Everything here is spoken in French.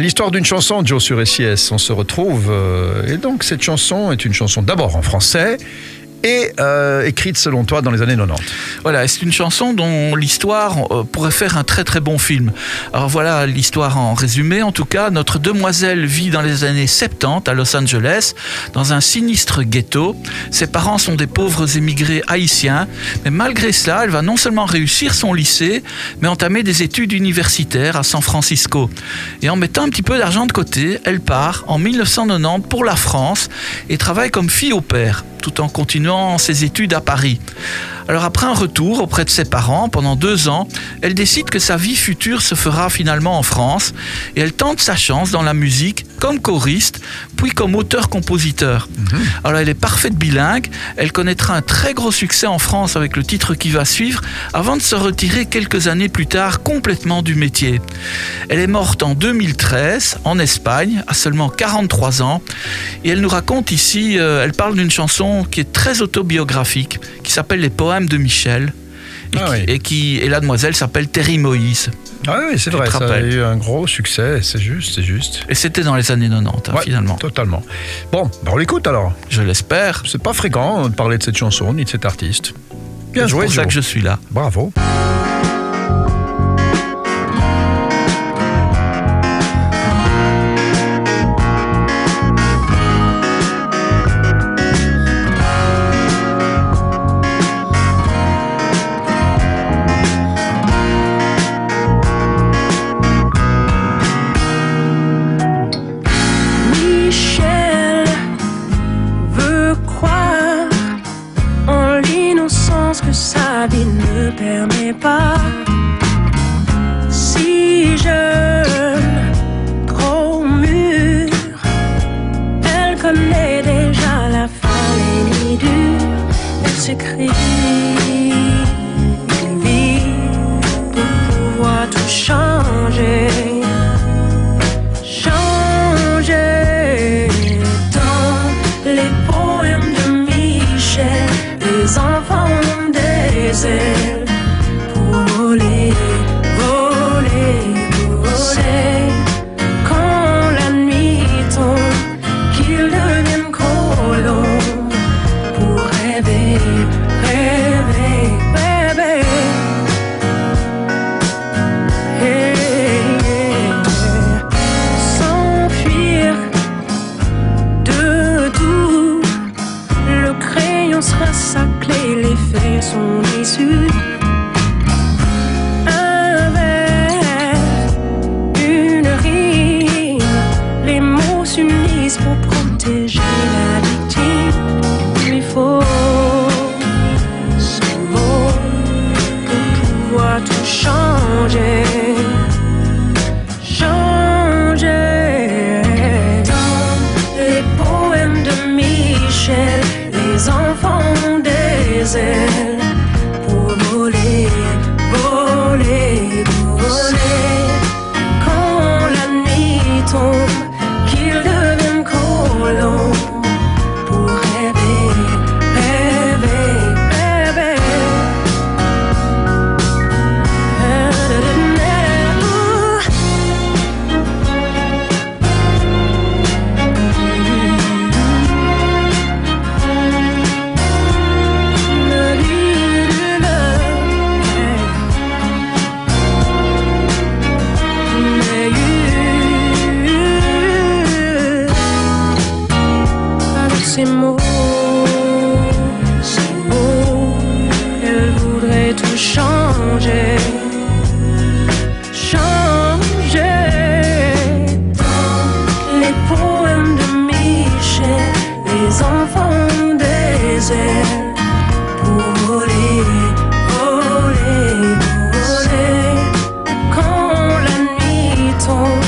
L'histoire d'une chanson, Joe sur SIS, on se retrouve. euh, et donc, cette chanson est une chanson d'abord en français et euh, écrite, selon toi, dans les années 90. Voilà, c'est une chanson dont l'histoire euh, pourrait faire un très très bon film. Alors voilà l'histoire en résumé. En tout cas, notre demoiselle vit dans les années 70 à Los Angeles, dans un sinistre ghetto. Ses parents sont des pauvres émigrés haïtiens, mais malgré cela, elle va non seulement réussir son lycée, mais entamer des études universitaires à San Francisco. Et en mettant un petit peu d'argent de côté, elle part en 1990 pour la France et travaille comme fille au père tout en continuant ses études à Paris. Alors après un retour auprès de ses parents pendant deux ans, elle décide que sa vie future se fera finalement en France et elle tente sa chance dans la musique comme choriste, puis comme auteur-compositeur. Alors elle est parfaite bilingue, elle connaîtra un très gros succès en France avec le titre qui va suivre, avant de se retirer quelques années plus tard complètement du métier. Elle est morte en 2013 en Espagne, à seulement 43 ans, et elle nous raconte ici, euh, elle parle d'une chanson qui est très autobiographique, qui s'appelle Les poèmes de Michel. Et, Ah qui, oui. et qui- et la demoiselle s'appelle Terry Moïse. Ah oui, c'est vrai, ça a eu un gros succès, c'est juste, c'est juste. Et c'était dans les années 90, hein, Ouais, finalement. Totalement. Bon, bah on l'écoute alors. Je l'espère. C'est pas fréquent de parler de cette chanson ni de cet artiste. Bien C'est joué, pour ça que je suis là. Bravo. Pas. Si jeune, trop mûre, elle connaît déjà la fin des nuits dures. Elle s'écrit une vie pour pouvoir tout changer changer dans les poèmes de Michel. Les enfants ont des ailes sont déçues. ces mots si beaux qu'elle voudrait tout changer. Changer les poèmes de Michel, les enfants des airs. Quand la nuit tombe